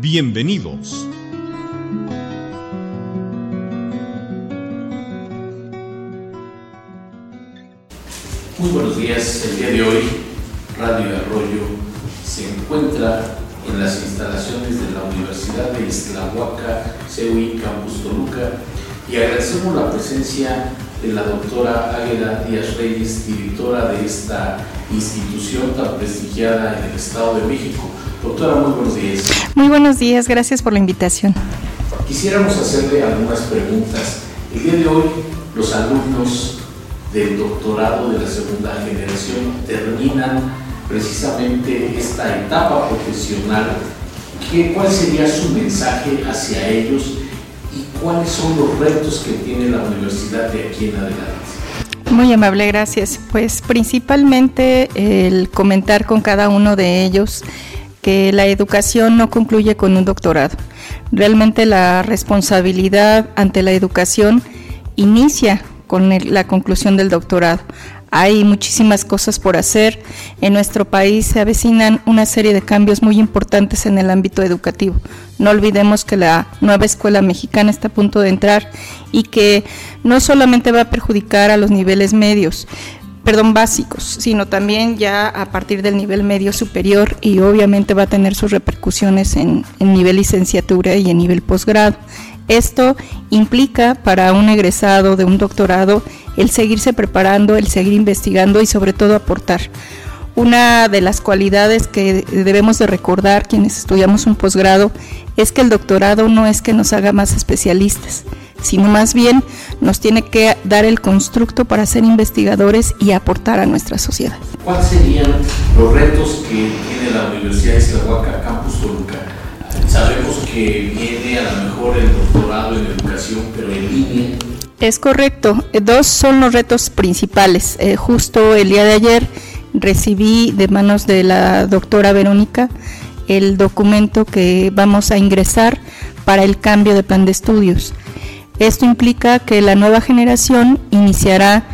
Bienvenidos. Muy buenos días. El día de hoy, Radio Arroyo se encuentra en las instalaciones de la Universidad de Islahuaca, CEUI Campus Toluca, y agradecemos la presencia de la doctora Águeda Díaz Reyes, directora de esta institución tan prestigiada en el Estado de México. Doctora, muy buenos días. Muy buenos días, gracias por la invitación. Quisiéramos hacerle algunas preguntas. El día de hoy, los alumnos del doctorado de la segunda generación terminan precisamente esta etapa profesional. ¿Qué, ¿Cuál sería su mensaje hacia ellos y cuáles son los retos que tiene la universidad de aquí en adelante? Muy amable, gracias. Pues principalmente el comentar con cada uno de ellos que la educación no concluye con un doctorado. Realmente la responsabilidad ante la educación inicia con la conclusión del doctorado. Hay muchísimas cosas por hacer. En nuestro país se avecinan una serie de cambios muy importantes en el ámbito educativo. No olvidemos que la nueva escuela mexicana está a punto de entrar y que no solamente va a perjudicar a los niveles medios, perdón, básicos, sino también ya a partir del nivel medio superior y obviamente va a tener sus repercusiones en, nivel licenciatura y en nivel posgrado. Esto implica para un egresado de un doctorado el seguirse preparando, el seguir investigando y sobre todo aportar. Una de las cualidades que debemos de recordar quienes estudiamos un posgrado es que el doctorado no es que nos haga más especialistas, sino más bien nos tiene que dar el constructo para ser investigadores y aportar a nuestra sociedad. ¿Cuáles serían los retos que tiene la Universidad de Iztahuaca, Campus Toluca? Sabemos que viene a lo mejor el doctorado en educación, pero en línea. Es correcto. Dos son los retos principales. Eh, justo el día de ayer recibí de manos de la doctora Verónica el documento que vamos a ingresar para el cambio de plan de estudios. Esto implica que la nueva generación iniciará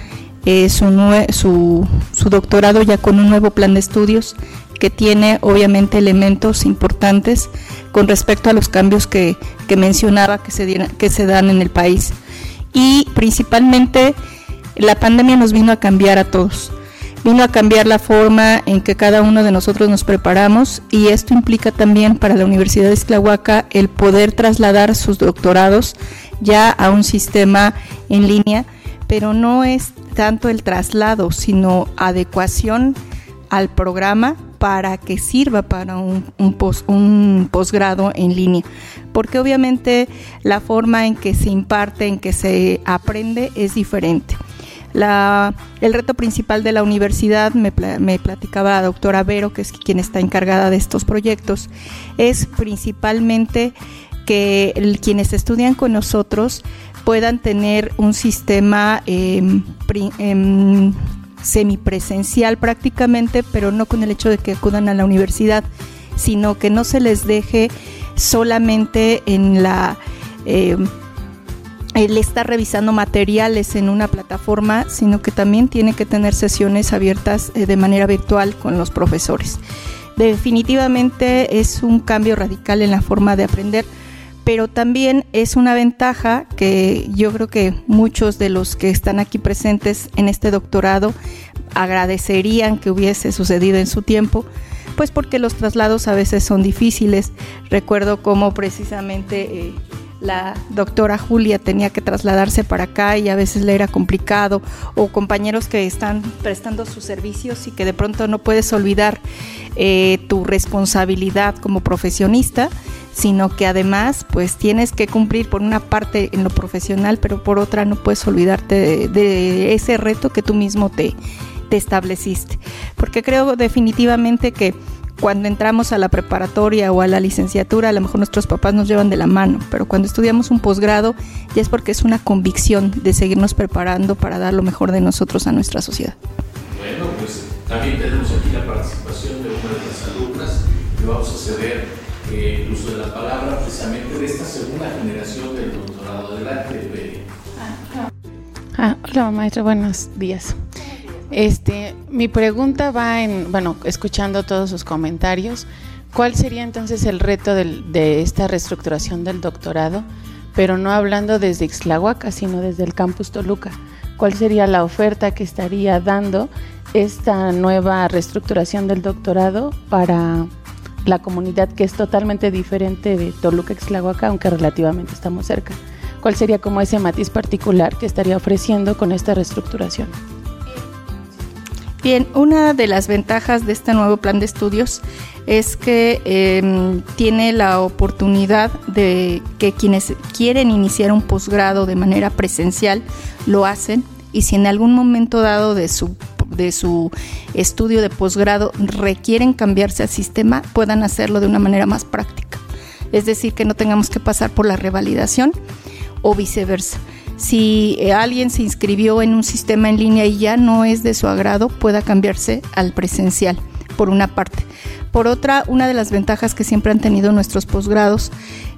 eh, su, doctorado ya con un nuevo plan de estudios que tiene obviamente elementos importantes con respecto a los cambios que, mencionaba que se dan en el país. Y principalmente la pandemia nos vino a cambiar a todos. Vino a cambiar la forma en que cada uno de nosotros nos preparamos y esto implica también para la Universidad de Esclahuaca el poder trasladar sus doctorados ya a un sistema en línea, pero no es tanto el traslado, sino adecuación al programa para que sirva para un, un, posgrado en línea. Porque obviamente la forma en que se imparte, en que se aprende es diferente. La, el reto principal de la universidad, me, me, platicaba la doctora Vero, que es quien está encargada de estos proyectos, es principalmente que quienes estudian con nosotros puedan tener un sistema eh, eh, semipresencial prácticamente, pero no con el hecho de que acudan a la universidad, sino que no se les deje solamente en la... Eh, él está revisando materiales en una plataforma, sino que también tiene que tener sesiones abiertas eh, de manera virtual con los profesores. Definitivamente es un cambio radical en la forma de aprender pero también es una ventaja que yo creo que muchos de los que están aquí presentes en este doctorado agradecerían que hubiese sucedido en su tiempo, pues porque los traslados a veces son difíciles. Recuerdo cómo precisamente eh, la doctora Julia tenía que trasladarse para acá y a veces le era complicado, o compañeros que están prestando sus servicios y que de pronto no puedes olvidar eh, tu responsabilidad como profesionista sino que además pues tienes que cumplir por una parte en lo profesional, pero por otra no puedes olvidarte de, ese reto que tú mismo te, te estableciste. Porque creo definitivamente que cuando entramos a la preparatoria o a la licenciatura, a lo mejor nuestros papás nos llevan de la mano, pero cuando estudiamos un posgrado ya es porque es una convicción de seguirnos preparando para dar lo mejor de nosotros a nuestra sociedad. Bueno, pues también tenemos aquí la participación de una de las alumnas y vamos a ceder eh, el uso de la palabra precisamente de esta segunda generación del doctorado. Adelante, Ah, hola maestra, buenos días. Este, mi pregunta va en, bueno, escuchando todos sus comentarios, ¿cuál sería entonces el reto de esta reestructuración del doctorado? Pero no hablando desde Ixtlahuaca, sino desde el campus Toluca. ¿Cuál sería la oferta que estaría dando esta nueva reestructuración del doctorado para la comunidad que es totalmente diferente de Toluca Ixtlahuaca, aunque relativamente estamos cerca? ¿Cuál sería como ese matiz particular que estaría ofreciendo con esta reestructuración? Bien, una de las ventajas de este nuevo plan de estudios es que em, tiene la oportunidad de que quienes quieren iniciar un posgrado de manera presencial lo hacen y si en algún momento dado de su de su estudio de posgrado requieren cambiarse al sistema, puedan hacerlo de una manera más práctica. Es decir, que no tengamos que pasar por la revalidación o viceversa si eh, alguien se inscribió en un sistema en línea y ya no es de su agrado, pueda cambiarse al presencial, por una parte. Por otra, una de las ventajas que siempre han tenido nuestros posgrados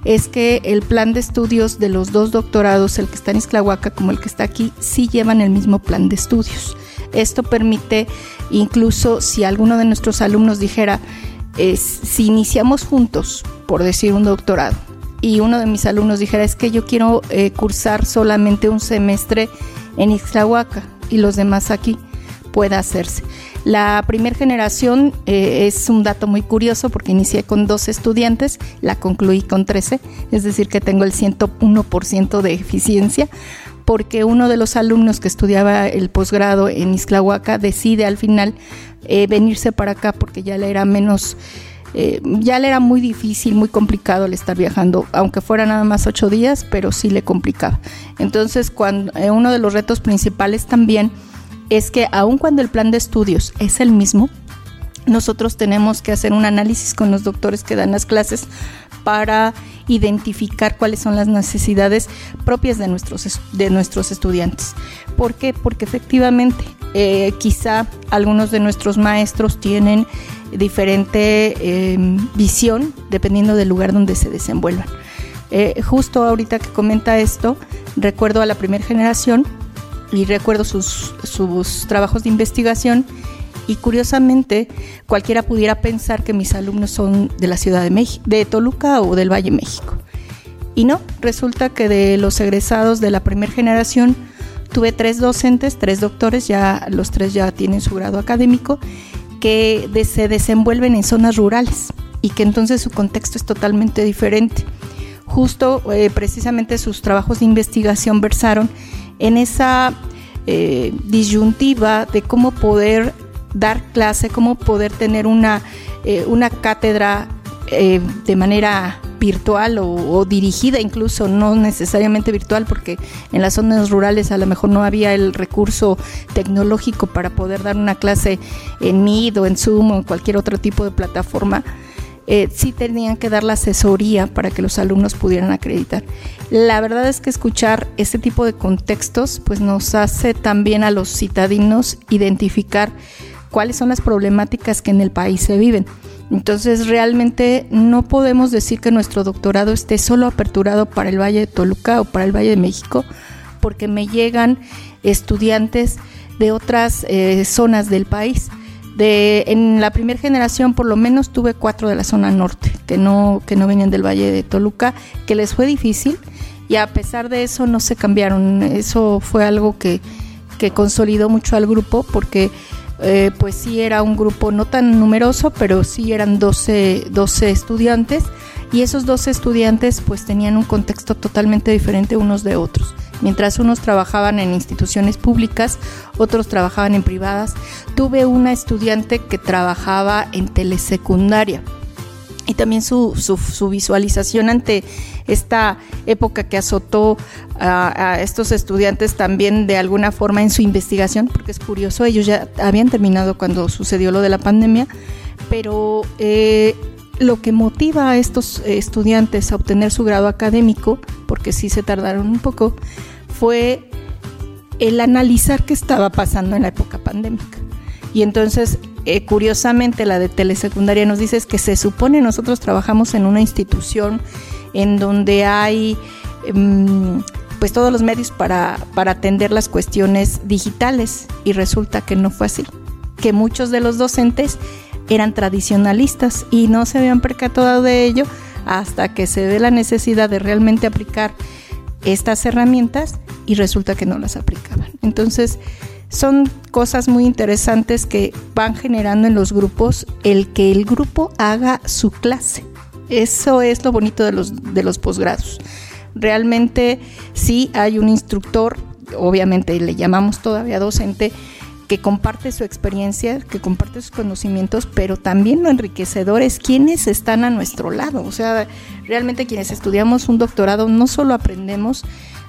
es que el plan de estudios de los dos doctorados, el que está en Isclahuaca como el que está aquí, sí llevan el mismo plan de estudios. Esto permite, incluso si alguno de nuestros alumnos dijera, si iniciamos juntos, por decir un doctorado, y uno de mis alumnos dijera, es que yo quiero eh, cursar solamente un semestre en Ixtlahuaca y los demás aquí, pueda hacerse. La primera generación eh, es un dato muy curioso porque inicié con 12 estudiantes, la concluí con 13, es decir que tengo el 101% de eficiencia porque uno de los alumnos que estudiaba el posgrado en Ixtlahuaca decide al final eh, venirse para acá porque ya le era menos eh, ya le era muy difícil, muy complicado el estar viajando, aunque fuera nada más ocho días, pero sí le complicaba. Entonces, cuando, eh, uno de los retos principales también es que aun cuando el plan de estudios es el mismo, nosotros tenemos que hacer un análisis con los doctores que dan las clases para identificar cuáles son las necesidades propias de nuestros, de nuestros estudiantes. ¿Por qué? Porque efectivamente eh, quizá algunos de nuestros maestros tienen diferente em, visión dependiendo del lugar donde se desenvuelvan. Eh, justo ahorita que comenta esto, recuerdo a la primera generación y recuerdo sus, sus trabajos de investigación y curiosamente cualquiera pudiera pensar que mis alumnos son de la Ciudad de México, de Toluca o del Valle México. Y no, resulta que de los egresados de la primera generación tuve tres docentes, tres doctores, ya los tres ya tienen su grado académico que se desenvuelven en zonas rurales y que entonces su contexto es totalmente diferente. Justo eh, precisamente sus trabajos de investigación versaron en esa eh, disyuntiva de cómo poder dar clase, cómo poder tener una, eh, una cátedra de manera virtual o, dirigida incluso, no necesariamente virtual, porque en las zonas rurales a lo mejor no había el recurso tecnológico para poder dar una clase en Meet o en Zoom o en cualquier otro tipo de plataforma. Eh, sí tenían que dar la asesoría para que los alumnos pudieran acreditar. La verdad es que escuchar este tipo de contextos pues nos hace también a los citadinos identificar cuáles son las problemáticas que en el país se viven. Entonces realmente no podemos decir que nuestro doctorado esté solo aperturado para el Valle de Toluca o para el Valle de México, porque me llegan estudiantes de otras eh, zonas del país. De, en la primera generación por lo menos tuve cuatro de la zona norte que no, que no venían del Valle de Toluca, que les fue difícil y a pesar de eso no se cambiaron. Eso fue algo que, que consolidó mucho al grupo porque eh, pues sí era un grupo no tan numeroso, pero sí eran 12, 12 estudiantes y esos 12 estudiantes pues tenían un contexto totalmente diferente unos de otros. Mientras unos trabajaban en instituciones públicas, otros trabajaban en privadas. Tuve una estudiante que trabajaba en telesecundaria y también su, su, visualización ante esta época que azotó a, estos estudiantes también de alguna forma en su investigación, porque es curioso, ellos ya habían terminado cuando sucedió lo de la pandemia, pero eh, lo que motiva a estos estudiantes a obtener su grado académico, porque sí se tardaron un poco, fue el analizar qué estaba pasando en la época pandémica. Y entonces, eh, curiosamente, la de telesecundaria nos dice que se supone nosotros trabajamos en una institución en donde hay em, pues todos los medios para, para atender las cuestiones digitales y resulta que no fue así, que muchos de los docentes eran tradicionalistas y no se habían percatado de ello hasta que se ve la necesidad de realmente aplicar estas herramientas y resulta que no las aplicaban. Entonces, son cosas muy interesantes que van generando en los grupos el que el grupo haga su clase. Eso es lo bonito de los, de los posgrados. Realmente sí hay un instructor, obviamente le llamamos todavía docente, que comparte su experiencia, que comparte sus conocimientos, pero también lo enriquecedor es quienes están a nuestro lado. O sea, realmente quienes estudiamos un doctorado no solo aprendemos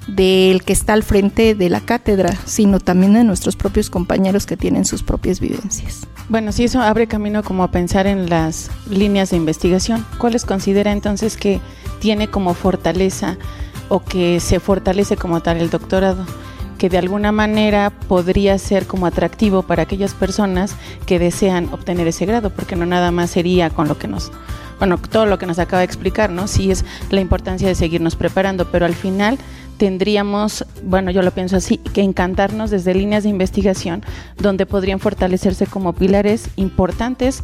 del que está al frente de la cátedra, sino también de nuestros propios compañeros que tienen sus propias vivencias. Bueno, sí, eso abre camino como a pensar en las líneas de investigación. ¿Cuáles considera entonces que tiene como fortaleza o que se fortalece como tal el doctorado? que de alguna manera podría ser como atractivo para aquellas personas que desean obtener ese grado, porque no nada más sería con lo que nos, bueno, todo lo que nos acaba de explicar, ¿no? Sí es la importancia de seguirnos preparando, pero al final tendríamos, bueno, yo lo pienso así, que encantarnos desde líneas de investigación donde podrían fortalecerse como pilares importantes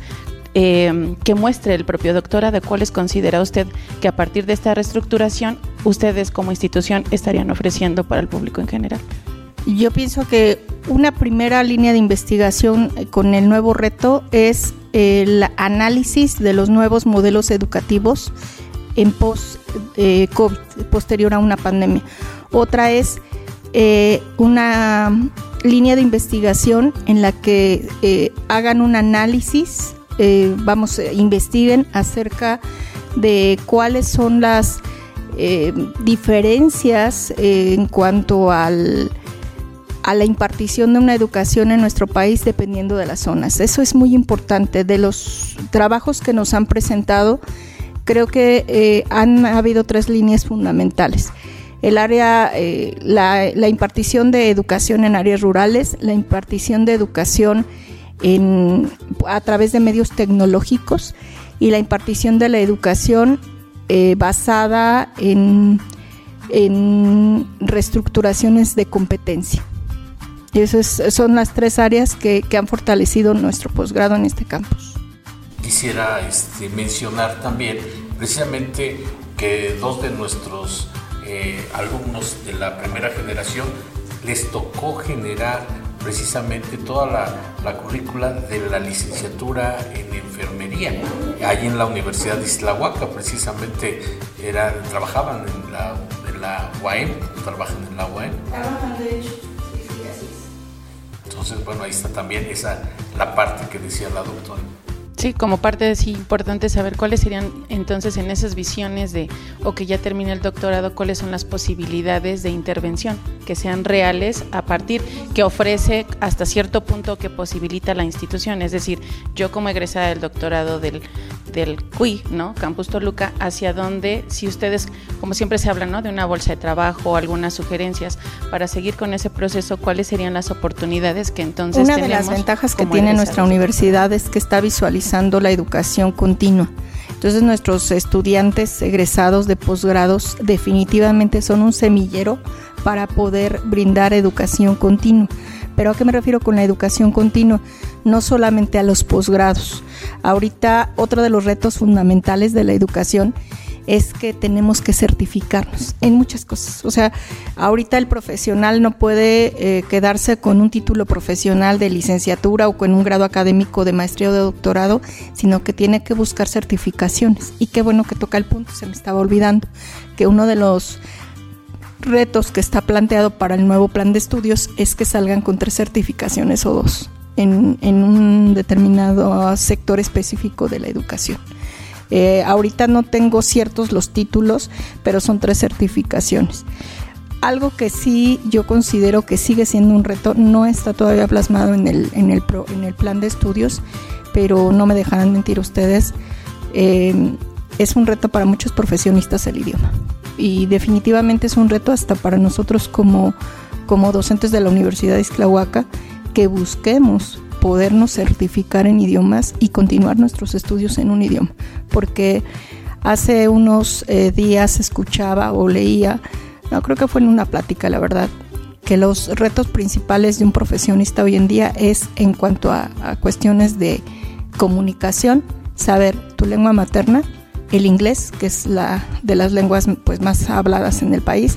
eh, que muestre el propio doctorado, cuáles considera usted que a partir de esta reestructuración ustedes como institución estarían ofreciendo para el público en general. Yo pienso que una primera línea de investigación eh, con el nuevo reto es el análisis de los nuevos modelos educativos en post-COVID, eh, posterior a una pandemia. Otra es eh, una línea de investigación en la que eh, hagan un análisis, vamos, investiguen acerca de cuáles son las diferencias en cuanto al a la impartición de una educación en nuestro país dependiendo de las zonas. Eso es muy importante. De los trabajos que nos han presentado, creo que eh, han habido tres líneas fundamentales. El área, eh, la, impartición de educación en áreas rurales, la impartición de educación a través de medios tecnológicos y la impartición de la educación eh, basada en, reestructuraciones de competencia. Y esas son las tres áreas que han fortalecido nuestro posgrado en este campus quisiera este, mencionar también precisamente que dos de nuestros eh, alumnos de la primera generación les tocó generar precisamente toda la, la, currícula de la licenciatura en enfermería. Allí en la Universidad de Islahuaca precisamente era, trabajaban en la, en la UAM, trabajan en la UAM. Trabajan de hecho, Entonces, bueno, ahí está también esa, la parte que decía la doctora. Sí, como parte es importante saber cuáles serían entonces en esas visiones de o que ya termine el doctorado, cuáles son las posibilidades de intervención que sean reales a partir que ofrece hasta cierto punto que posibilita la institución. Es decir, yo como egresada del doctorado del, del CUI, ¿no? Campus Toluca, hacia dónde, si ustedes, como siempre se habla, ¿no? De una bolsa de trabajo o algunas sugerencias para seguir con ese proceso, ¿cuáles serían las oportunidades que entonces Una de las ventajas que tiene nuestra universidad es que está la educación continua. Entonces nuestros estudiantes egresados de posgrados definitivamente son un semillero para poder brindar educación continua. Pero ¿a qué me refiero con la educación continua? No solamente a los posgrados. Ahorita otro de los retos fundamentales de la educación es que tenemos que certificarnos en muchas cosas. O sea, ahorita el profesional no puede eh, quedarse con un título profesional de licenciatura o con un grado académico de maestría o de doctorado, sino que tiene que buscar certificaciones. Y qué bueno que toca el punto, se me estaba olvidando, que uno de los retos que está planteado para el nuevo plan de estudios es que salgan con tres certificaciones o dos en, en un determinado sector específico de la educación. Eh, ahorita no tengo ciertos los títulos, pero son tres certificaciones. Algo que sí yo considero que sigue siendo un reto, no está todavía plasmado en el, en el, plan de estudios, pero no me dejarán mentir ustedes, eh, es un reto para muchos profesionistas el idioma. Y definitivamente es un reto hasta para nosotros como, como docentes de la Universidad de Isclahuaca que busquemos podernos certificar en idiomas y continuar nuestros estudios en un idioma. Porque hace unos eh, días escuchaba o leía, no creo que fue en una plática, la verdad, que los retos principales de un profesionista hoy en día es en cuanto a, a cuestiones de comunicación, saber tu lengua materna, el inglés, que es la de las lenguas pues, más habladas en el país,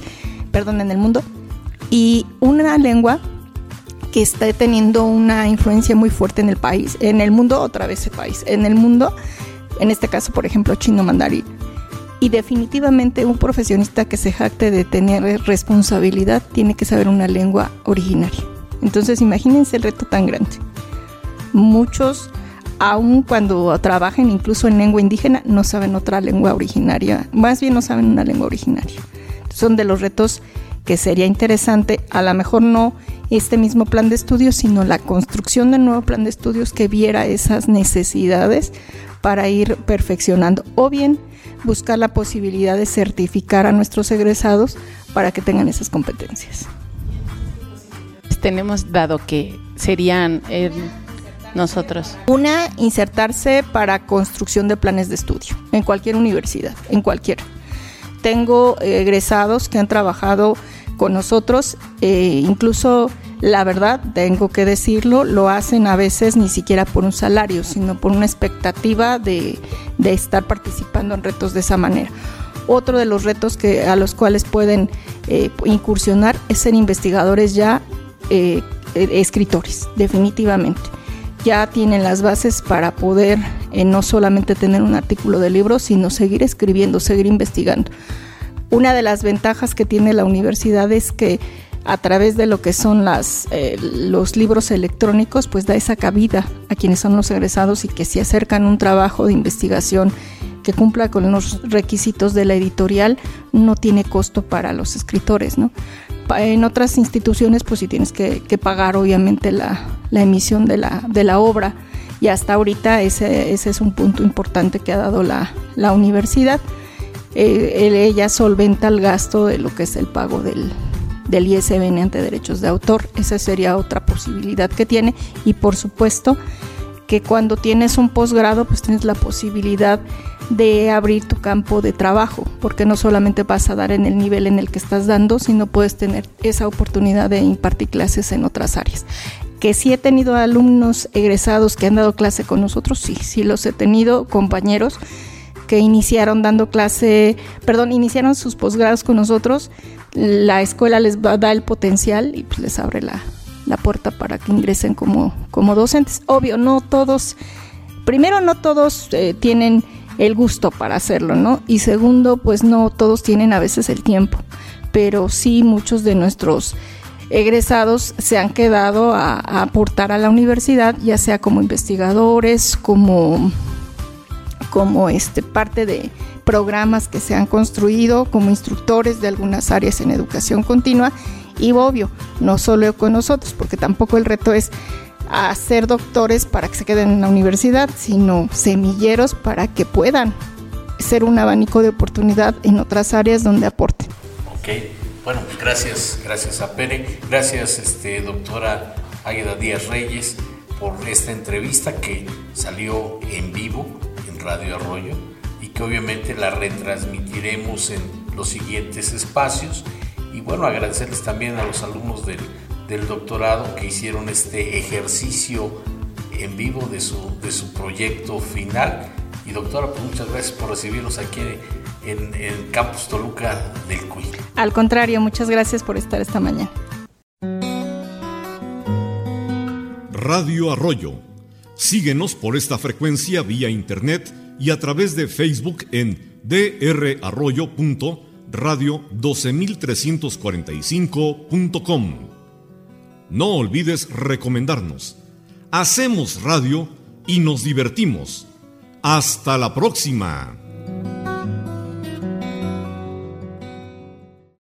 perdón, en el mundo, y una lengua que está teniendo una influencia muy fuerte en el país, en el mundo, otra vez el país, en el mundo, en este caso, por ejemplo, chino mandarín. Y definitivamente un profesionista que se jacte de tener responsabilidad tiene que saber una lengua originaria. Entonces imagínense el reto tan grande. Muchos, aun cuando trabajen incluso en lengua indígena, no saben otra lengua originaria, más bien no saben una lengua originaria. Son de los retos que sería interesante, a lo mejor no este mismo plan de estudios, sino la construcción del nuevo plan de estudios que viera esas necesidades para ir perfeccionando o bien buscar la posibilidad de certificar a nuestros egresados para que tengan esas competencias. Tenemos dado que serían eh, nosotros. Una, insertarse para construcción de planes de estudio en cualquier universidad, en cualquier. Tengo egresados que han trabajado con nosotros, eh, incluso la verdad, tengo que decirlo, lo hacen a veces ni siquiera por un salario, sino por una expectativa de, estar participando en retos de esa manera. Otro de los retos que, a los cuales pueden eh, incursionar es ser investigadores ya eh, escritores, definitivamente. Ya tienen las bases para poder no solamente tener un artículo de libro, sino seguir escribiendo, seguir investigando. Una de las ventajas que tiene la universidad es que a través de lo que son las, eh, los libros electrónicos, pues da esa cabida a quienes son los egresados y que se acercan un trabajo de investigación que cumpla con los requisitos de la editorial, no tiene costo para los escritores, ¿no? En otras instituciones, pues sí tienes que, pagar obviamente la, emisión de la, obra y hasta ahorita ese, ese es un punto importante que ha dado la universidad. Eh, ella solventa el gasto de lo que es el pago del, del ISBN ante derechos de autor. Esa sería otra posibilidad que tiene. Y por supuesto que cuando tienes un posgrado, pues tienes la posibilidad de abrir tu campo de trabajo, porque no solamente vas a dar en el nivel en el que estás dando, sino puedes tener esa oportunidad de impartir clases en otras áreas. Que si he tenido alumnos egresados que han dado clase con nosotros, sí, sí los he tenido, compañeros que iniciaron dando clase, perdón, iniciaron sus posgrados con nosotros, la escuela les va, da el potencial y pues les abre la, puerta para que ingresen como, como docentes. Obvio, no todos, primero no todos eh, tienen el gusto para hacerlo, ¿no? Y segundo, pues no todos tienen a veces el tiempo, pero sí muchos de nuestros egresados se han quedado a aportar a la universidad, ya sea como investigadores, como como este, parte de programas que se han construido como instructores de algunas áreas en educación continua y obvio, no solo con nosotros, porque tampoco el reto es hacer doctores para que se queden en la universidad, sino semilleros para que puedan ser un abanico de oportunidad en otras áreas donde aporten. Ok, bueno, gracias, gracias a Pere, gracias este, doctora Águeda Díaz Reyes por esta entrevista que salió en vivo Radio Arroyo y que obviamente la retransmitiremos en los siguientes espacios. Y bueno, agradecerles también a los alumnos del, del doctorado que hicieron este ejercicio en vivo de su, de su proyecto final. Y doctora, pues muchas gracias por recibirnos aquí en, en Campus Toluca del CUI. Al contrario, muchas gracias por estar esta mañana. Radio Arroyo Síguenos por esta frecuencia vía internet y a través de Facebook en drarroyo.radio12345.com. No olvides recomendarnos. Hacemos radio y nos divertimos. Hasta la próxima.